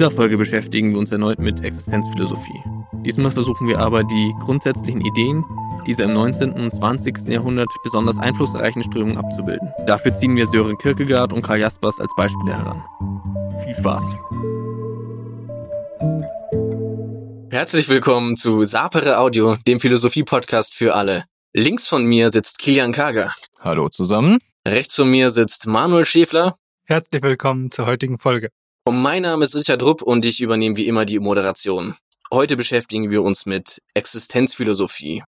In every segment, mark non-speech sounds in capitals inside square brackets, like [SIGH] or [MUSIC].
dieser Folge beschäftigen wir uns erneut mit Existenzphilosophie. Diesmal versuchen wir aber die grundsätzlichen Ideen dieser im 19. und 20. Jahrhundert besonders einflussreichen Strömungen abzubilden. Dafür ziehen wir Sören Kierkegaard und Karl Jaspers als Beispiele heran. Viel Spaß! Herzlich willkommen zu Sapere Audio, dem Philosophie-Podcast für alle. Links von mir sitzt Kilian Kager. Hallo zusammen. Rechts von mir sitzt Manuel Schäfler. Herzlich willkommen zur heutigen Folge. Mein Name ist Richard Rupp und ich übernehme wie immer die Moderation. Heute beschäftigen wir uns mit Existenzphilosophie.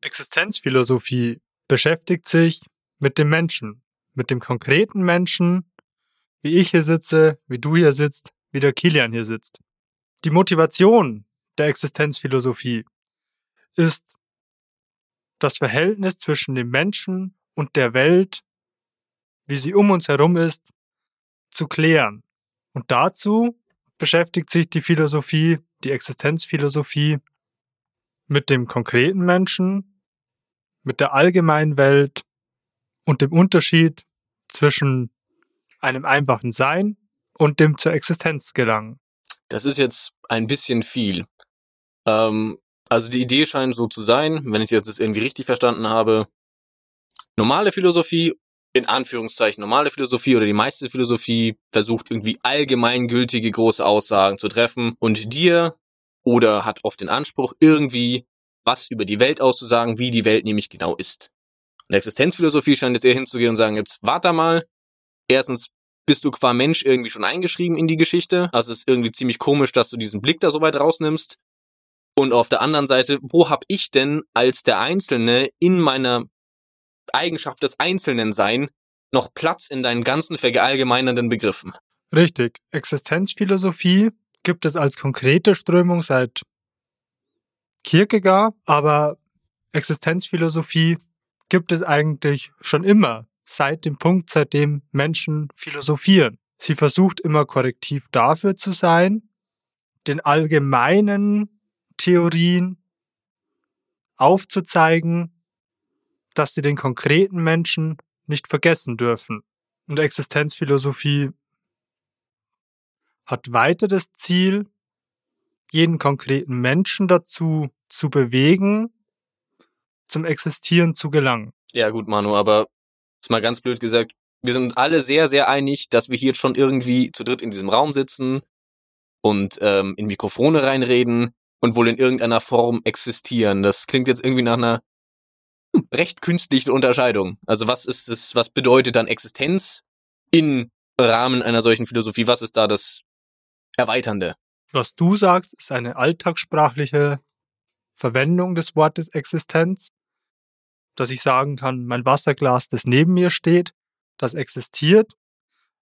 Existenzphilosophie beschäftigt sich mit dem Menschen, mit dem konkreten Menschen, wie ich hier sitze, wie du hier sitzt, wie der Kilian hier sitzt. Die Motivation der Existenzphilosophie ist das Verhältnis zwischen dem Menschen und der Welt, wie sie um uns herum ist, zu klären. Und dazu beschäftigt sich die Philosophie, die Existenzphilosophie mit dem konkreten Menschen, mit der allgemeinen Welt und dem Unterschied zwischen einem einfachen Sein und dem zur Existenz gelangen. Das ist jetzt ein bisschen viel. Ähm, also die Idee scheint so zu sein, wenn ich jetzt das irgendwie richtig verstanden habe, normale Philosophie, in Anführungszeichen normale Philosophie oder die meiste Philosophie versucht irgendwie allgemeingültige große Aussagen zu treffen und dir oder hat oft den Anspruch, irgendwie was über die Welt auszusagen, wie die Welt nämlich genau ist. Und Existenzphilosophie scheint jetzt eher hinzugehen und sagen, jetzt warte mal, erstens bist du qua Mensch irgendwie schon eingeschrieben in die Geschichte, also es ist irgendwie ziemlich komisch, dass du diesen Blick da so weit rausnimmst. Und auf der anderen Seite, wo hab ich denn als der Einzelne in meiner Eigenschaft des Einzelnen sein noch Platz in deinen ganzen verallgemeinernden Begriffen? Richtig. Existenzphilosophie gibt es als konkrete Strömung seit Kierkegaard, aber Existenzphilosophie gibt es eigentlich schon immer, seit dem Punkt, seitdem Menschen philosophieren. Sie versucht immer korrektiv dafür zu sein, den allgemeinen Theorien aufzuzeigen, dass sie den konkreten Menschen nicht vergessen dürfen. Und Existenzphilosophie hat weiter das Ziel, jeden konkreten Menschen dazu zu bewegen, zum Existieren zu gelangen. Ja gut, Manu, aber ist mal ganz blöd gesagt, wir sind alle sehr, sehr einig, dass wir hier schon irgendwie zu dritt in diesem Raum sitzen und ähm, in Mikrofone reinreden und wohl in irgendeiner Form existieren. Das klingt jetzt irgendwie nach einer recht künstlichen Unterscheidung. Also was ist es, was bedeutet dann Existenz im Rahmen einer solchen Philosophie? Was ist da das Erweiternde? Was du sagst, ist eine alltagssprachliche Verwendung des Wortes Existenz, dass ich sagen kann, mein Wasserglas, das neben mir steht, das existiert,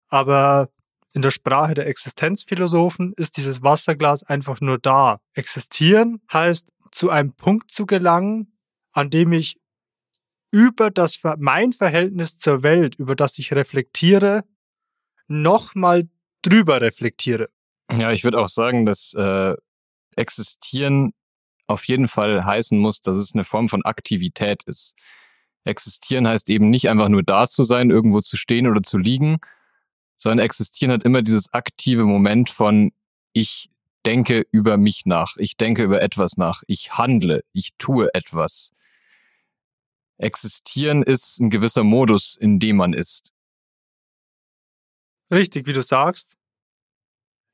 aber in der Sprache der Existenzphilosophen ist dieses Wasserglas einfach nur da. Existieren heißt, zu einem Punkt zu gelangen, an dem ich über das, mein Verhältnis zur Welt, über das ich reflektiere, nochmal drüber reflektiere. Ja, ich würde auch sagen, dass äh, Existieren auf jeden Fall heißen muss, dass es eine Form von Aktivität ist. Existieren heißt eben nicht einfach nur da zu sein, irgendwo zu stehen oder zu liegen, sondern existieren hat immer dieses aktive Moment von ich denke über mich nach, ich denke über etwas nach, ich handle, ich tue etwas. Existieren ist ein gewisser Modus, in dem man ist. Richtig, wie du sagst.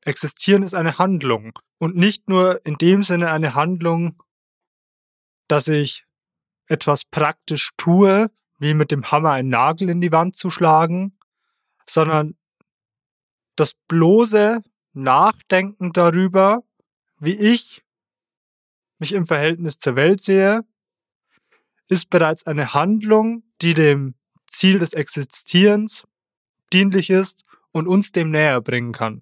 Existieren ist eine Handlung und nicht nur in dem Sinne eine Handlung, dass ich etwas praktisch tue, wie mit dem Hammer einen Nagel in die Wand zu schlagen, sondern das bloße Nachdenken darüber, wie ich mich im Verhältnis zur Welt sehe, ist bereits eine Handlung, die dem Ziel des Existierens dienlich ist und uns dem näher bringen kann.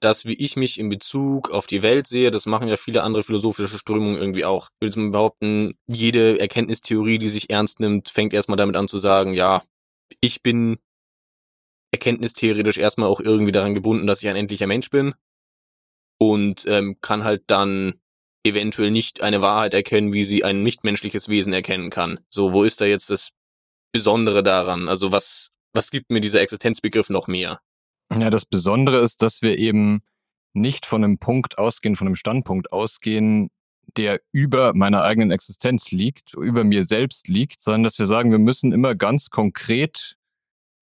Das, wie ich mich in Bezug auf die Welt sehe, das machen ja viele andere philosophische Strömungen irgendwie auch. Ich würde behaupten, jede Erkenntnistheorie, die sich ernst nimmt, fängt erstmal damit an zu sagen, ja, ich bin erkenntnistheoretisch erstmal auch irgendwie daran gebunden, dass ich ein endlicher Mensch bin und ähm, kann halt dann eventuell nicht eine Wahrheit erkennen, wie sie ein nichtmenschliches Wesen erkennen kann. So, wo ist da jetzt das Besondere daran? Also was, was gibt mir dieser Existenzbegriff noch mehr? Ja, das Besondere ist, dass wir eben nicht von einem Punkt ausgehen, von einem Standpunkt ausgehen, der über meiner eigenen Existenz liegt, über mir selbst liegt, sondern dass wir sagen, wir müssen immer ganz konkret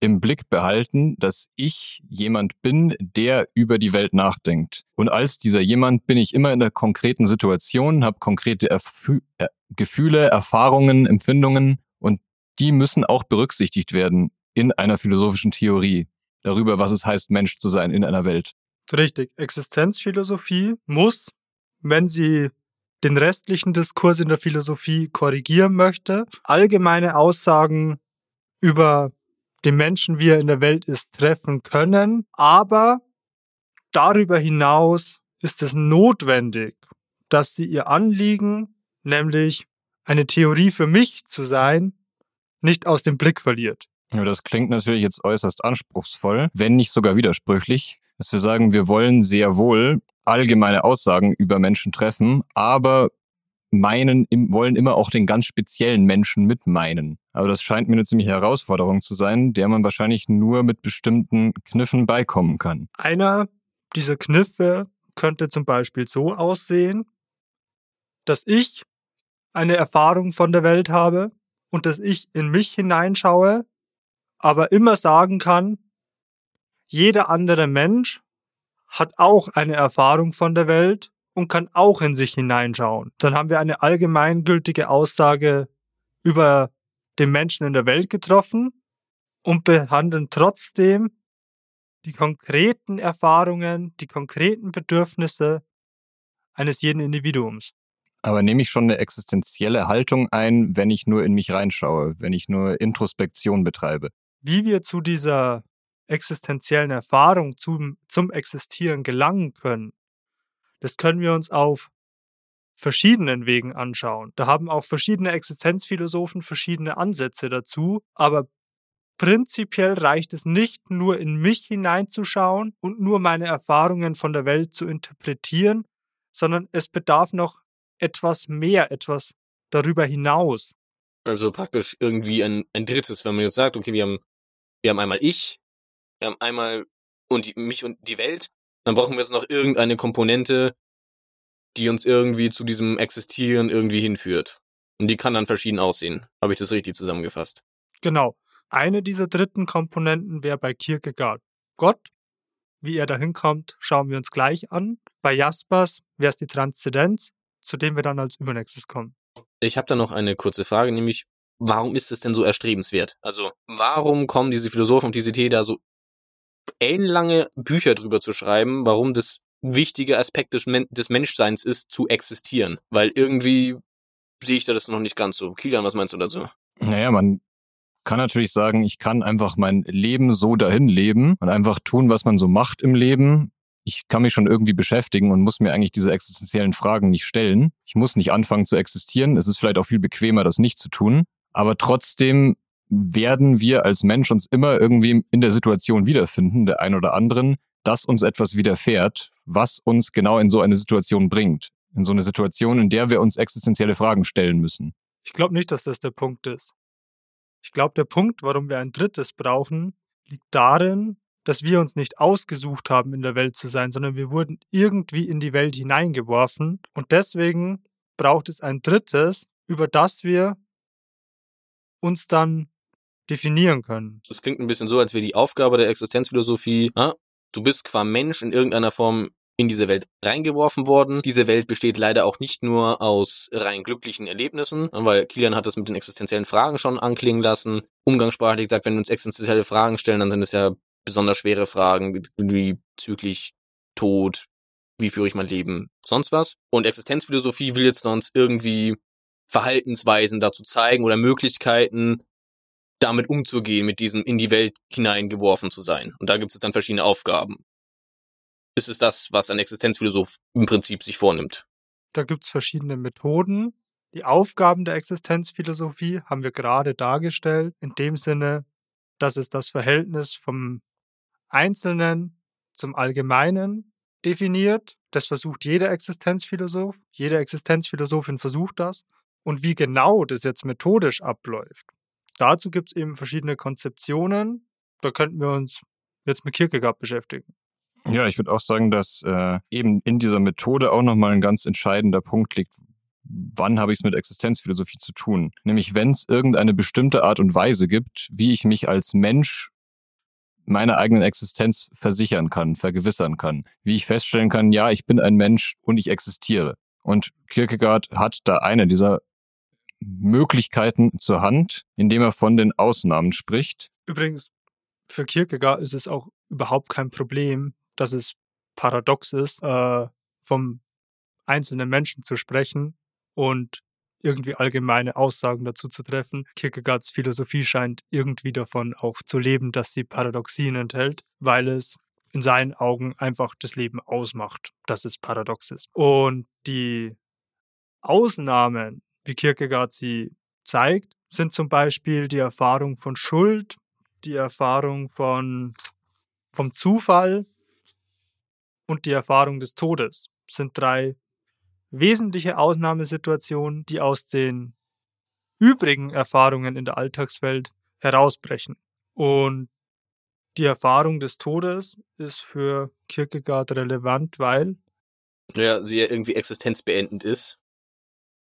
im Blick behalten, dass ich jemand bin, der über die Welt nachdenkt. Und als dieser jemand bin ich immer in der konkreten Situation, habe konkrete Erfü äh, Gefühle, Erfahrungen, Empfindungen und die müssen auch berücksichtigt werden in einer philosophischen Theorie darüber, was es heißt, Mensch zu sein in einer Welt. Richtig. Existenzphilosophie muss, wenn sie den restlichen Diskurs in der Philosophie korrigieren möchte, allgemeine Aussagen über den Menschen, wie er in der Welt ist, treffen können. Aber darüber hinaus ist es notwendig, dass sie ihr Anliegen, nämlich eine Theorie für mich zu sein, nicht aus dem Blick verliert. Ja, das klingt natürlich jetzt äußerst anspruchsvoll, wenn nicht sogar widersprüchlich, dass wir sagen, wir wollen sehr wohl allgemeine Aussagen über Menschen treffen, aber meinen, wollen immer auch den ganz speziellen Menschen mit meinen. Aber das scheint mir eine ziemliche Herausforderung zu sein, der man wahrscheinlich nur mit bestimmten Kniffen beikommen kann. Einer dieser Kniffe könnte zum Beispiel so aussehen, dass ich eine Erfahrung von der Welt habe und dass ich in mich hineinschaue, aber immer sagen kann, jeder andere Mensch hat auch eine Erfahrung von der Welt und kann auch in sich hineinschauen. Dann haben wir eine allgemeingültige Aussage über den Menschen in der Welt getroffen und behandeln trotzdem die konkreten Erfahrungen, die konkreten Bedürfnisse eines jeden Individuums. Aber nehme ich schon eine existenzielle Haltung ein, wenn ich nur in mich reinschaue, wenn ich nur Introspektion betreibe? Wie wir zu dieser existenziellen Erfahrung, zum, zum Existieren gelangen können, das können wir uns auf verschiedenen Wegen anschauen. Da haben auch verschiedene Existenzphilosophen verschiedene Ansätze dazu, aber prinzipiell reicht es nicht nur in mich hineinzuschauen und nur meine Erfahrungen von der Welt zu interpretieren, sondern es bedarf noch etwas mehr, etwas darüber hinaus. Also praktisch irgendwie ein, ein drittes, wenn man jetzt sagt, okay, wir haben, wir haben einmal ich, wir haben einmal und die, mich und die Welt, dann brauchen wir jetzt noch irgendeine Komponente, die uns irgendwie zu diesem Existieren irgendwie hinführt. Und die kann dann verschieden aussehen. Habe ich das richtig zusammengefasst? Genau. Eine dieser dritten Komponenten wäre bei Kierkegaard Gott. Wie er da hinkommt, schauen wir uns gleich an. Bei Jaspers wäre es die Transzendenz, zu dem wir dann als Übernächstes kommen. Ich habe da noch eine kurze Frage, nämlich, warum ist es denn so erstrebenswert? Also, warum kommen diese Philosophen und diese Idee da so ellenlange Bücher drüber zu schreiben, warum das wichtige Aspekt des, Men des Menschseins ist, zu existieren. Weil irgendwie sehe ich da das noch nicht ganz so. Kilian, was meinst du dazu? Naja, man kann natürlich sagen, ich kann einfach mein Leben so dahin leben und einfach tun, was man so macht im Leben. Ich kann mich schon irgendwie beschäftigen und muss mir eigentlich diese existenziellen Fragen nicht stellen. Ich muss nicht anfangen zu existieren. Es ist vielleicht auch viel bequemer, das nicht zu tun. Aber trotzdem werden wir als Mensch uns immer irgendwie in der Situation wiederfinden, der ein oder anderen, dass uns etwas widerfährt, was uns genau in so eine Situation bringt. In so eine Situation, in der wir uns existenzielle Fragen stellen müssen. Ich glaube nicht, dass das der Punkt ist. Ich glaube, der Punkt, warum wir ein drittes brauchen, liegt darin, dass wir uns nicht ausgesucht haben, in der Welt zu sein, sondern wir wurden irgendwie in die Welt hineingeworfen. Und deswegen braucht es ein drittes, über das wir uns dann definieren können. Das klingt ein bisschen so, als wäre die Aufgabe der Existenzphilosophie, ah, du bist qua Mensch in irgendeiner Form in diese Welt reingeworfen worden. Diese Welt besteht leider auch nicht nur aus rein glücklichen Erlebnissen, weil Kilian hat das mit den existenziellen Fragen schon anklingen lassen. Umgangssprachlich gesagt, wenn wir uns existenzielle Fragen stellen, dann sind es ja besonders schwere Fragen, wie bezüglich Tod, wie führe ich mein Leben, sonst was. Und Existenzphilosophie will jetzt uns irgendwie Verhaltensweisen dazu zeigen oder Möglichkeiten, damit umzugehen, mit diesem in die Welt hineingeworfen zu sein. Und da gibt es dann verschiedene Aufgaben. Ist es das, was ein Existenzphilosoph im Prinzip sich vornimmt? Da gibt es verschiedene Methoden. Die Aufgaben der Existenzphilosophie haben wir gerade dargestellt, in dem Sinne, dass es das Verhältnis vom Einzelnen zum Allgemeinen definiert. Das versucht jeder Existenzphilosoph. Jede Existenzphilosophin versucht das. Und wie genau das jetzt methodisch abläuft, dazu gibt es eben verschiedene Konzeptionen. Da könnten wir uns jetzt mit Kierkegaard beschäftigen. Ja, ich würde auch sagen, dass äh, eben in dieser Methode auch nochmal ein ganz entscheidender Punkt liegt. Wann habe ich es mit Existenzphilosophie zu tun? Nämlich, wenn es irgendeine bestimmte Art und Weise gibt, wie ich mich als Mensch meiner eigenen Existenz versichern kann, vergewissern kann. Wie ich feststellen kann, ja, ich bin ein Mensch und ich existiere. Und Kierkegaard hat da eine dieser Möglichkeiten zur Hand, indem er von den Ausnahmen spricht. Übrigens, für Kierkegaard ist es auch überhaupt kein Problem, dass es paradox ist, äh, vom einzelnen Menschen zu sprechen und irgendwie allgemeine Aussagen dazu zu treffen. Kierkegaards Philosophie scheint irgendwie davon auch zu leben, dass sie Paradoxien enthält, weil es in seinen Augen einfach das Leben ausmacht, dass es paradox ist. Und die Ausnahmen, wie Kierkegaard sie zeigt, sind zum Beispiel die Erfahrung von Schuld, die Erfahrung von, vom Zufall und die Erfahrung des Todes. Das sind drei wesentliche Ausnahmesituationen, die aus den übrigen Erfahrungen in der Alltagswelt herausbrechen. Und die Erfahrung des Todes ist für Kierkegaard relevant, weil ja, sie ja irgendwie existenzbeendend ist.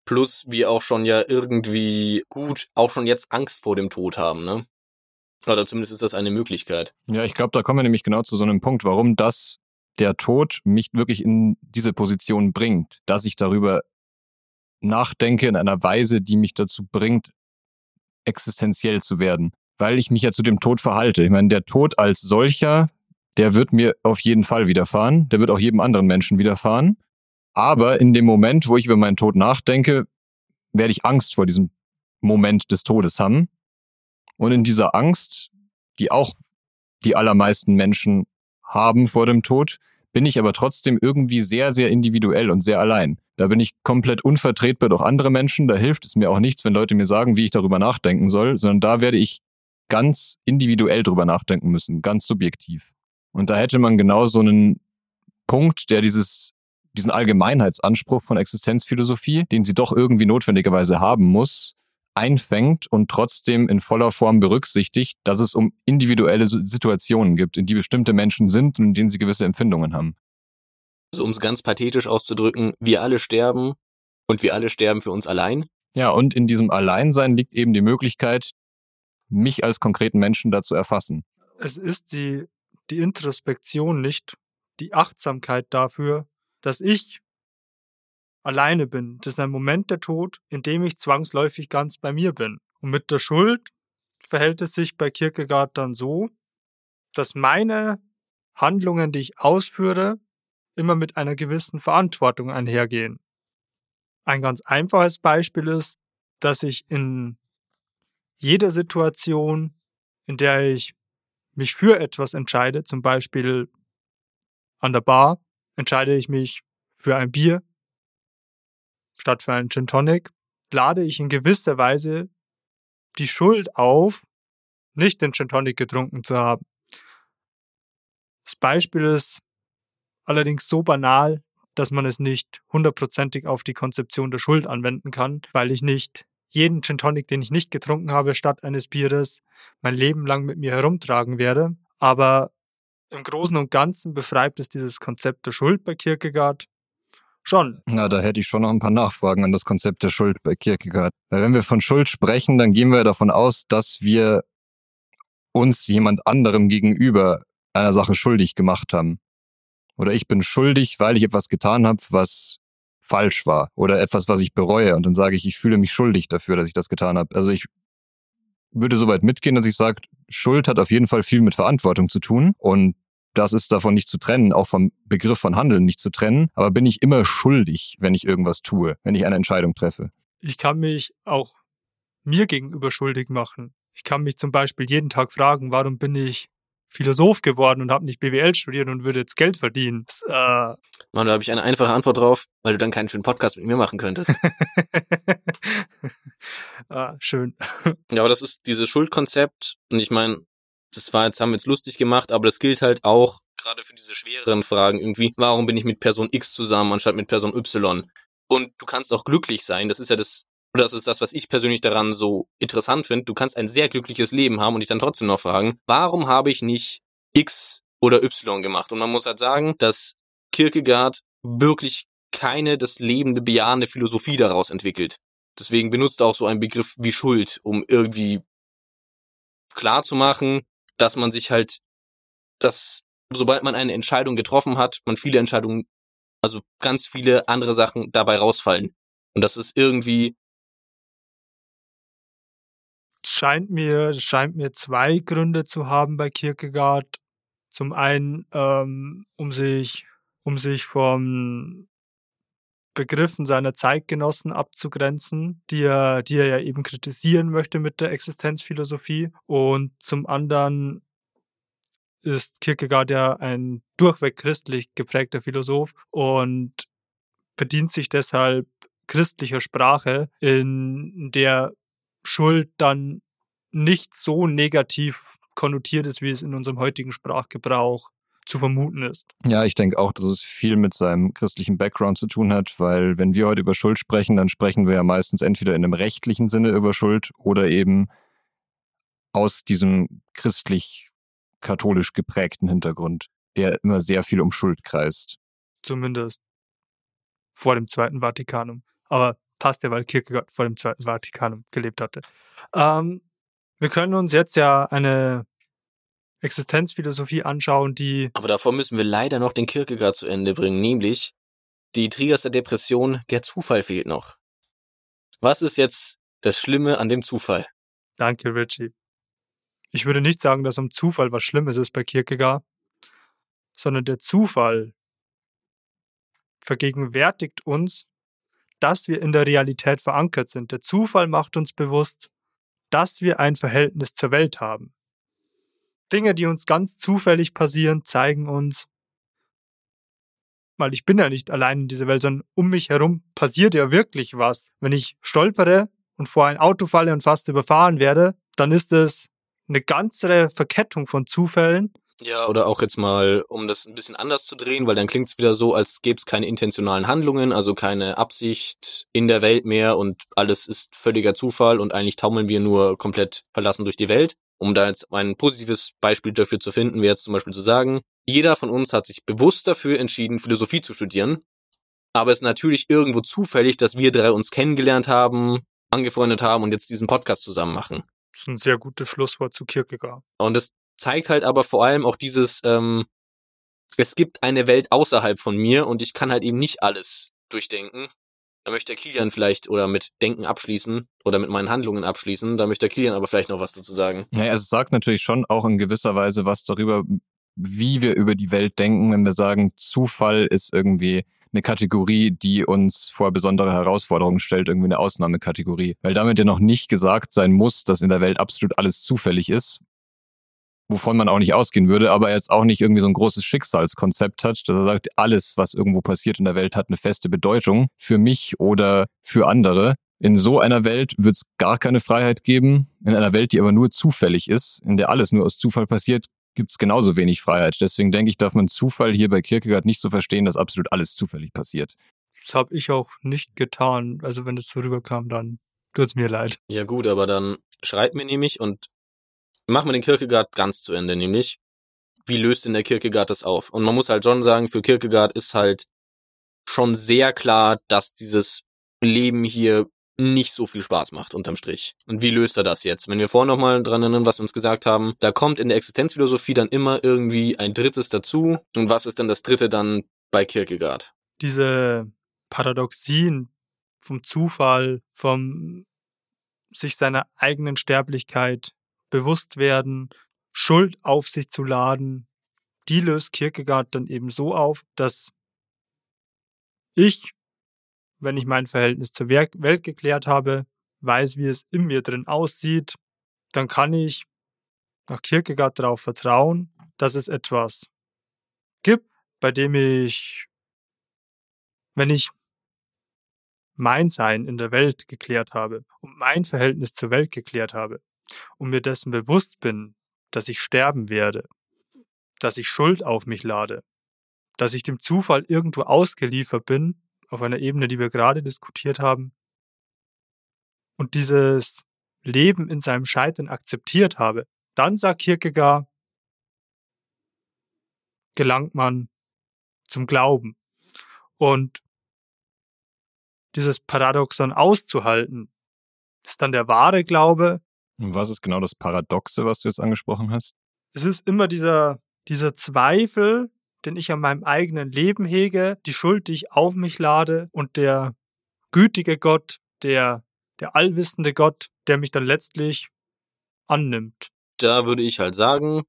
Plus wir auch schon ja irgendwie gut auch schon jetzt Angst vor dem Tod haben, ne? Oder zumindest ist das eine Möglichkeit. Ja, ich glaube, da kommen wir nämlich genau zu so einem Punkt, warum das der Tod mich wirklich in diese Position bringt, dass ich darüber nachdenke in einer Weise, die mich dazu bringt, existenziell zu werden, weil ich mich ja zu dem Tod verhalte. Ich meine, der Tod als solcher, der wird mir auf jeden Fall widerfahren, der wird auch jedem anderen Menschen widerfahren. Aber in dem Moment, wo ich über meinen Tod nachdenke, werde ich Angst vor diesem Moment des Todes haben. Und in dieser Angst, die auch die allermeisten Menschen haben vor dem Tod, bin ich aber trotzdem irgendwie sehr, sehr individuell und sehr allein. Da bin ich komplett unvertretbar durch andere Menschen. Da hilft es mir auch nichts, wenn Leute mir sagen, wie ich darüber nachdenken soll, sondern da werde ich ganz individuell drüber nachdenken müssen, ganz subjektiv. Und da hätte man genau so einen Punkt, der dieses, diesen Allgemeinheitsanspruch von Existenzphilosophie, den sie doch irgendwie notwendigerweise haben muss, einfängt und trotzdem in voller Form berücksichtigt, dass es um individuelle Situationen gibt, in die bestimmte Menschen sind und in denen sie gewisse Empfindungen haben. Also um es ganz pathetisch auszudrücken, wir alle sterben und wir alle sterben für uns allein. Ja, und in diesem Alleinsein liegt eben die Möglichkeit, mich als konkreten Menschen dazu erfassen. Es ist die, die Introspektion nicht, die Achtsamkeit dafür, dass ich alleine bin. Das ist ein Moment der Tod, in dem ich zwangsläufig ganz bei mir bin. Und mit der Schuld verhält es sich bei Kierkegaard dann so, dass meine Handlungen, die ich ausführe, immer mit einer gewissen Verantwortung einhergehen. Ein ganz einfaches Beispiel ist, dass ich in jeder Situation, in der ich mich für etwas entscheide, zum Beispiel an der Bar, entscheide ich mich für ein Bier statt für einen Gin Tonic, lade ich in gewisser Weise die Schuld auf, nicht den Gin Tonic getrunken zu haben. Das Beispiel ist allerdings so banal, dass man es nicht hundertprozentig auf die Konzeption der Schuld anwenden kann, weil ich nicht jeden Gin Tonic, den ich nicht getrunken habe, statt eines Bieres mein Leben lang mit mir herumtragen werde. Aber im Großen und Ganzen beschreibt es dieses Konzept der Schuld bei Kierkegaard schon. Na, da hätte ich schon noch ein paar Nachfragen an das Konzept der Schuld bei Kierkegaard. Weil wenn wir von Schuld sprechen, dann gehen wir davon aus, dass wir uns jemand anderem gegenüber einer Sache schuldig gemacht haben. Oder ich bin schuldig, weil ich etwas getan habe, was falsch war. Oder etwas, was ich bereue. Und dann sage ich, ich fühle mich schuldig dafür, dass ich das getan habe. Also ich würde so weit mitgehen, dass ich sage, Schuld hat auf jeden Fall viel mit Verantwortung zu tun. Und das ist davon nicht zu trennen, auch vom Begriff von Handeln nicht zu trennen. Aber bin ich immer schuldig, wenn ich irgendwas tue, wenn ich eine Entscheidung treffe? Ich kann mich auch mir gegenüber schuldig machen. Ich kann mich zum Beispiel jeden Tag fragen, warum bin ich Philosoph geworden und habe nicht BWL studiert und würde jetzt Geld verdienen. Das, äh Mann, da habe ich eine einfache Antwort drauf, weil du dann keinen schönen Podcast mit mir machen könntest. [LAUGHS] ah, schön. [LAUGHS] Ja, aber das ist dieses Schuldkonzept und ich meine, das war jetzt, haben wir jetzt lustig gemacht, aber das gilt halt auch gerade für diese schwereren Fragen irgendwie. Warum bin ich mit Person X zusammen anstatt mit Person Y? Und du kannst auch glücklich sein. Das ist ja das, oder das ist das, was ich persönlich daran so interessant finde. Du kannst ein sehr glückliches Leben haben und dich dann trotzdem noch fragen, warum habe ich nicht X oder Y gemacht. Und man muss halt sagen, dass Kierkegaard wirklich keine das lebende, bejahende Philosophie daraus entwickelt. Deswegen benutzt er auch so einen Begriff wie Schuld, um irgendwie klar zu machen, dass man sich halt, dass sobald man eine Entscheidung getroffen hat, man viele Entscheidungen, also ganz viele andere Sachen dabei rausfallen. Und das ist irgendwie. Scheint mir, scheint mir zwei Gründe zu haben bei Kierkegaard. Zum einen, ähm, um sich, um sich vom Begriffen seiner Zeitgenossen abzugrenzen, die er, die er ja eben kritisieren möchte mit der Existenzphilosophie. Und zum anderen ist Kierkegaard ja ein durchweg christlich geprägter Philosoph und bedient sich deshalb christlicher Sprache, in der Schuld dann nicht so negativ konnotiert ist, wie es in unserem heutigen Sprachgebrauch zu vermuten ist. Ja, ich denke auch, dass es viel mit seinem christlichen Background zu tun hat, weil wenn wir heute über Schuld sprechen, dann sprechen wir ja meistens entweder in einem rechtlichen Sinne über Schuld oder eben aus diesem christlich-katholisch geprägten Hintergrund, der immer sehr viel um Schuld kreist. Zumindest vor dem Zweiten Vatikanum. Aber passt ja, weil Kierkegaard vor dem Zweiten Vatikanum gelebt hatte. Ähm, wir können uns jetzt ja eine Existenzphilosophie anschauen, die. Aber davor müssen wir leider noch den Kierkegaard zu Ende bringen, nämlich die Trias der Depression, der Zufall fehlt noch. Was ist jetzt das Schlimme an dem Zufall? Danke, Richie. Ich würde nicht sagen, dass am Zufall was Schlimmes ist bei Kierkegaard, sondern der Zufall vergegenwärtigt uns, dass wir in der Realität verankert sind. Der Zufall macht uns bewusst, dass wir ein Verhältnis zur Welt haben. Dinge, die uns ganz zufällig passieren, zeigen uns, weil ich bin ja nicht allein in dieser Welt, sondern um mich herum passiert ja wirklich was. Wenn ich stolpere und vor ein Auto falle und fast überfahren werde, dann ist es eine ganze Verkettung von Zufällen. Ja, oder auch jetzt mal, um das ein bisschen anders zu drehen, weil dann klingt es wieder so, als gäbe es keine intentionalen Handlungen, also keine Absicht in der Welt mehr und alles ist völliger Zufall und eigentlich taumeln wir nur komplett verlassen durch die Welt. Um da jetzt ein positives Beispiel dafür zu finden, wäre jetzt zum Beispiel zu sagen, jeder von uns hat sich bewusst dafür entschieden, Philosophie zu studieren. Aber es ist natürlich irgendwo zufällig, dass wir drei uns kennengelernt haben, angefreundet haben und jetzt diesen Podcast zusammen machen. Das ist ein sehr gutes Schlusswort zu Kierkegaard. Und es zeigt halt aber vor allem auch dieses, ähm, es gibt eine Welt außerhalb von mir und ich kann halt eben nicht alles durchdenken. Da möchte der Kilian vielleicht oder mit Denken abschließen oder mit meinen Handlungen abschließen. Da möchte der Kilian aber vielleicht noch was dazu sagen. Ja, es sagt natürlich schon auch in gewisser Weise was darüber, wie wir über die Welt denken, wenn wir sagen, Zufall ist irgendwie eine Kategorie, die uns vor besondere Herausforderungen stellt, irgendwie eine Ausnahmekategorie. Weil damit ja noch nicht gesagt sein muss, dass in der Welt absolut alles zufällig ist, wovon man auch nicht ausgehen würde, aber er jetzt auch nicht irgendwie so ein großes Schicksalskonzept hat, dass er sagt, alles, was irgendwo passiert in der Welt, hat eine feste Bedeutung für mich oder für andere. In so einer Welt wird es gar keine Freiheit geben. In einer Welt, die aber nur zufällig ist, in der alles nur aus Zufall passiert, gibt es genauso wenig Freiheit. Deswegen denke ich, darf man Zufall hier bei Kierkegaard nicht so verstehen, dass absolut alles zufällig passiert. Das habe ich auch nicht getan. Also wenn es so rüberkam, dann tut's mir leid. Ja gut, aber dann schreibt mir nämlich und machen wir den Kierkegaard ganz zu Ende, nämlich wie löst denn der Kierkegaard das auf? Und man muss halt schon sagen, für Kierkegaard ist halt schon sehr klar, dass dieses Leben hier nicht so viel Spaß macht unterm Strich. Und wie löst er das jetzt? Wenn wir vorhin nochmal dran erinnern, was wir uns gesagt haben, da kommt in der Existenzphilosophie dann immer irgendwie ein drittes dazu. Und was ist denn das dritte dann bei Kierkegaard? Diese Paradoxien vom Zufall, vom sich seiner eigenen Sterblichkeit bewusst werden, Schuld auf sich zu laden, die löst Kierkegaard dann eben so auf, dass ich, wenn ich mein Verhältnis zur Welt geklärt habe, weiß, wie es in mir drin aussieht, dann kann ich nach Kierkegaard darauf vertrauen, dass es etwas gibt, bei dem ich, wenn ich mein Sein in der Welt geklärt habe und mein Verhältnis zur Welt geklärt habe, und mir dessen bewusst bin, dass ich sterben werde, dass ich Schuld auf mich lade, dass ich dem Zufall irgendwo ausgeliefert bin, auf einer Ebene, die wir gerade diskutiert haben, und dieses Leben in seinem Scheitern akzeptiert habe, dann sagt Kierkegaard, gelangt man zum Glauben. Und dieses Paradoxon auszuhalten, ist dann der wahre Glaube. Und was ist genau das Paradoxe, was du jetzt angesprochen hast? Es ist immer dieser, dieser Zweifel, den ich an meinem eigenen Leben hege, die Schuld, die ich auf mich lade und der gütige Gott, der, der allwissende Gott, der mich dann letztlich annimmt. Da würde ich halt sagen,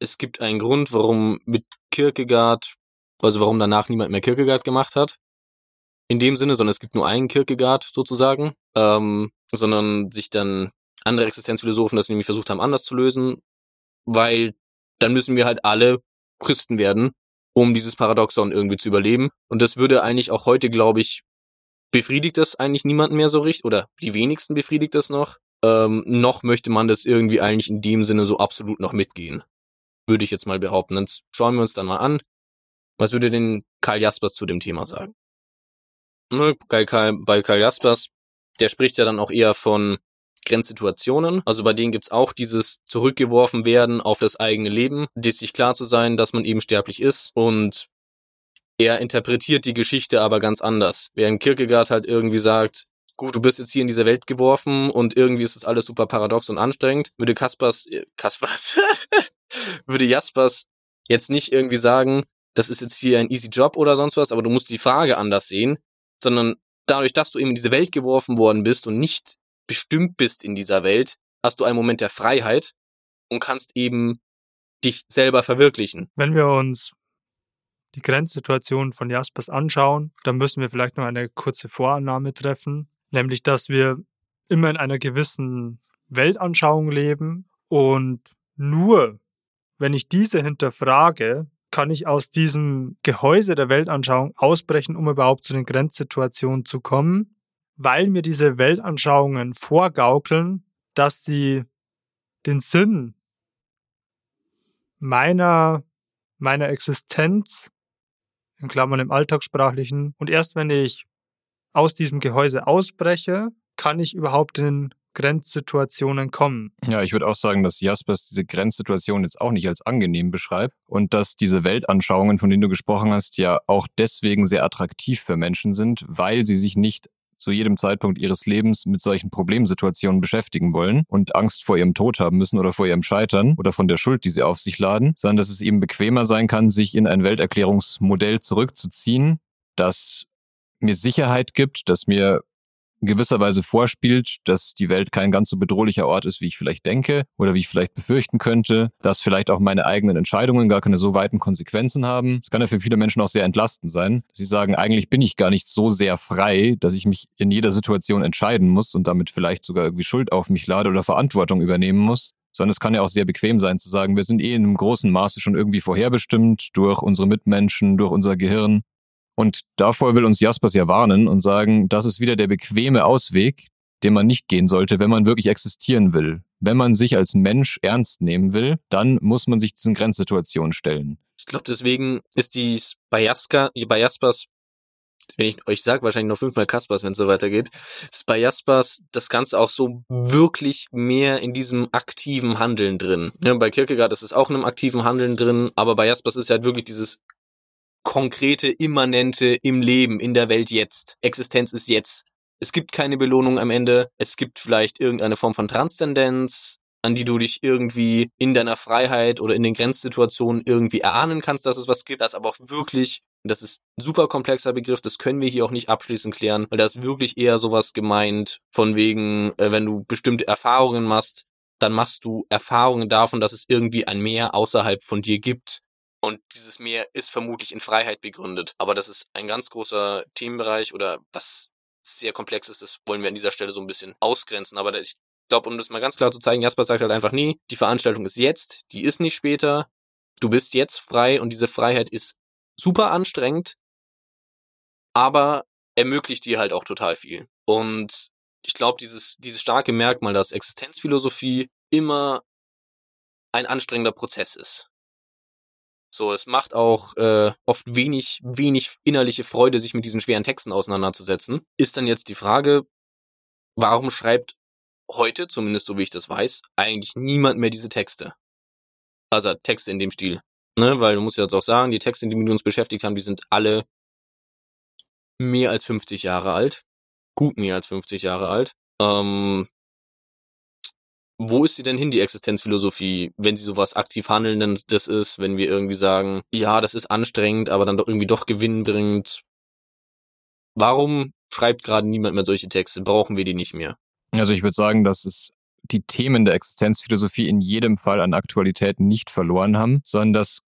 es gibt einen Grund, warum mit Kierkegaard, also warum danach niemand mehr Kierkegaard gemacht hat. In dem Sinne, sondern es gibt nur einen Kierkegaard sozusagen, ähm, sondern sich dann andere Existenzphilosophen das nämlich versucht haben, anders zu lösen, weil dann müssen wir halt alle Christen werden, um dieses Paradoxon irgendwie zu überleben. Und das würde eigentlich auch heute, glaube ich, befriedigt das eigentlich niemanden mehr so richtig, oder die wenigsten befriedigt das noch. Ähm, noch möchte man das irgendwie eigentlich in dem Sinne so absolut noch mitgehen. Würde ich jetzt mal behaupten. Dann schauen wir uns dann mal an. Was würde denn Karl Jaspers zu dem Thema sagen? Bei Karl, bei Karl Jaspers, der spricht ja dann auch eher von Grenzsituationen. Also bei denen gibt's auch dieses zurückgeworfen werden auf das eigene Leben, die sich klar zu sein, dass man eben sterblich ist und er interpretiert die Geschichte aber ganz anders. Während Kierkegaard halt irgendwie sagt, gut, du bist jetzt hier in diese Welt geworfen und irgendwie ist es alles super paradox und anstrengend, würde Kaspers, äh, Kaspers, [LAUGHS] würde Jaspers jetzt nicht irgendwie sagen, das ist jetzt hier ein easy Job oder sonst was, aber du musst die Frage anders sehen, sondern dadurch, dass du eben in diese Welt geworfen worden bist und nicht bestimmt bist in dieser Welt, hast du einen Moment der Freiheit und kannst eben dich selber verwirklichen. Wenn wir uns die Grenzsituation von Jaspers anschauen, dann müssen wir vielleicht noch eine kurze Vorannahme treffen, nämlich dass wir immer in einer gewissen Weltanschauung leben und nur wenn ich diese hinterfrage, kann ich aus diesem Gehäuse der Weltanschauung ausbrechen, um überhaupt zu den Grenzsituationen zu kommen, weil mir diese Weltanschauungen vorgaukeln, dass sie den Sinn meiner, meiner Existenz, in Klammern im Alltagssprachlichen, und erst wenn ich aus diesem Gehäuse ausbreche, kann ich überhaupt in Grenzsituationen kommen. Ja, ich würde auch sagen, dass Jaspers diese Grenzsituation jetzt auch nicht als angenehm beschreibt und dass diese Weltanschauungen, von denen du gesprochen hast, ja auch deswegen sehr attraktiv für Menschen sind, weil sie sich nicht zu jedem Zeitpunkt ihres Lebens mit solchen Problemsituationen beschäftigen wollen und Angst vor ihrem Tod haben müssen oder vor ihrem Scheitern oder von der Schuld, die sie auf sich laden, sondern dass es eben bequemer sein kann, sich in ein Welterklärungsmodell zurückzuziehen, das mir Sicherheit gibt, das mir in gewisser Weise vorspielt, dass die Welt kein ganz so bedrohlicher Ort ist, wie ich vielleicht denke oder wie ich vielleicht befürchten könnte, dass vielleicht auch meine eigenen Entscheidungen gar keine so weiten Konsequenzen haben. Es kann ja für viele Menschen auch sehr entlastend sein. Sie sagen, eigentlich bin ich gar nicht so sehr frei, dass ich mich in jeder Situation entscheiden muss und damit vielleicht sogar irgendwie Schuld auf mich lade oder Verantwortung übernehmen muss sondern es kann ja auch sehr bequem sein zu sagen, wir sind eh in einem großen Maße schon irgendwie vorherbestimmt durch unsere Mitmenschen, durch unser Gehirn und davor will uns Jaspers ja warnen und sagen, das ist wieder der bequeme Ausweg, den man nicht gehen sollte, wenn man wirklich existieren will. Wenn man sich als Mensch ernst nehmen will, dann muss man sich diesen Grenzsituationen stellen. Ich glaube, deswegen ist dies bei, Jaska, bei Jaspers, wenn ich euch sage, wahrscheinlich noch fünfmal Kaspers, wenn es so weitergeht, ist bei Jaspers das Ganze auch so wirklich mehr in diesem aktiven Handeln drin. Ja, bei Kierkegaard ist es auch in einem aktiven Handeln drin, aber bei Jaspers ist halt wirklich dieses konkrete, immanente im Leben, in der Welt jetzt. Existenz ist jetzt. Es gibt keine Belohnung am Ende. Es gibt vielleicht irgendeine Form von Transzendenz, an die du dich irgendwie in deiner Freiheit oder in den Grenzsituationen irgendwie erahnen kannst, dass es was gibt, das aber auch wirklich, das ist ein super komplexer Begriff, das können wir hier auch nicht abschließend klären, weil da ist wirklich eher sowas gemeint, von wegen, äh, wenn du bestimmte Erfahrungen machst, dann machst du Erfahrungen davon, dass es irgendwie ein Meer außerhalb von dir gibt, und dieses Meer ist vermutlich in Freiheit begründet. Aber das ist ein ganz großer Themenbereich oder was sehr komplex ist, das wollen wir an dieser Stelle so ein bisschen ausgrenzen. Aber ich glaube, um das mal ganz klar zu zeigen, Jasper sagt halt einfach, nie, die Veranstaltung ist jetzt, die ist nicht später. Du bist jetzt frei und diese Freiheit ist super anstrengend, aber ermöglicht dir halt auch total viel. Und ich glaube, dieses, dieses starke Merkmal, dass Existenzphilosophie immer ein anstrengender Prozess ist. So, es macht auch äh, oft wenig, wenig innerliche Freude, sich mit diesen schweren Texten auseinanderzusetzen. Ist dann jetzt die Frage, warum schreibt heute, zumindest so wie ich das weiß, eigentlich niemand mehr diese Texte? Also Texte in dem Stil. Ne, weil du musst jetzt auch sagen, die Texte, die mit uns beschäftigt haben, die sind alle mehr als 50 Jahre alt. Gut mehr als 50 Jahre alt. Ähm, wo ist sie denn hin, die Existenzphilosophie, wenn sie sowas aktiv handeln, denn das ist, wenn wir irgendwie sagen, ja, das ist anstrengend, aber dann doch irgendwie doch Gewinn bringt. Warum schreibt gerade niemand mehr solche Texte? Brauchen wir die nicht mehr? Also ich würde sagen, dass es die Themen der Existenzphilosophie in jedem Fall an Aktualität nicht verloren haben, sondern dass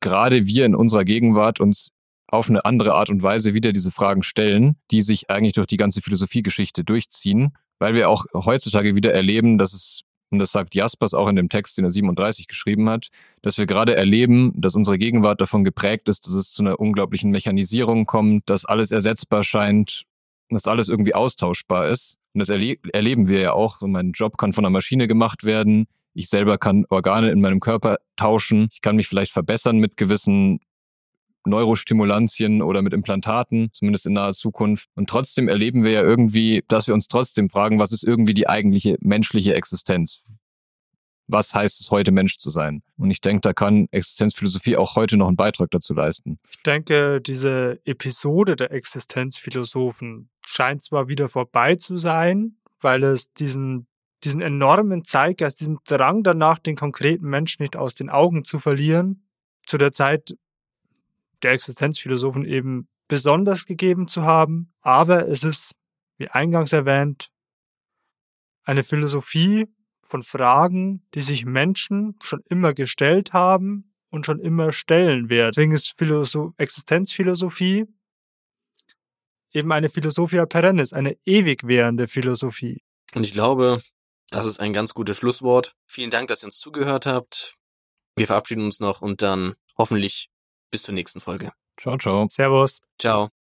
gerade wir in unserer Gegenwart uns auf eine andere Art und Weise wieder diese Fragen stellen, die sich eigentlich durch die ganze Philosophiegeschichte durchziehen, weil wir auch heutzutage wieder erleben, dass es, und das sagt Jaspers auch in dem Text, den er 37 geschrieben hat, dass wir gerade erleben, dass unsere Gegenwart davon geprägt ist, dass es zu einer unglaublichen Mechanisierung kommt, dass alles ersetzbar scheint, dass alles irgendwie austauschbar ist. Und das erle erleben wir ja auch. Mein Job kann von einer Maschine gemacht werden. Ich selber kann Organe in meinem Körper tauschen. Ich kann mich vielleicht verbessern mit gewissen Neurostimulantien oder mit Implantaten, zumindest in naher Zukunft. Und trotzdem erleben wir ja irgendwie, dass wir uns trotzdem fragen, was ist irgendwie die eigentliche menschliche Existenz? Was heißt es heute Mensch zu sein? Und ich denke, da kann Existenzphilosophie auch heute noch einen Beitrag dazu leisten. Ich denke, diese Episode der Existenzphilosophen scheint zwar wieder vorbei zu sein, weil es diesen, diesen enormen Zeitgeist, diesen Drang danach, den konkreten Menschen nicht aus den Augen zu verlieren, zu der Zeit der Existenzphilosophen eben besonders gegeben zu haben. Aber es ist, wie eingangs erwähnt, eine Philosophie von Fragen, die sich Menschen schon immer gestellt haben und schon immer stellen werden. Deswegen ist Philosoph Existenzphilosophie eben eine Philosophia perennis, eine ewig währende Philosophie. Und ich glaube, das ist ein ganz gutes Schlusswort. Vielen Dank, dass ihr uns zugehört habt. Wir verabschieden uns noch und dann hoffentlich bis zur nächsten Folge. Ciao, ciao. Servus. Ciao.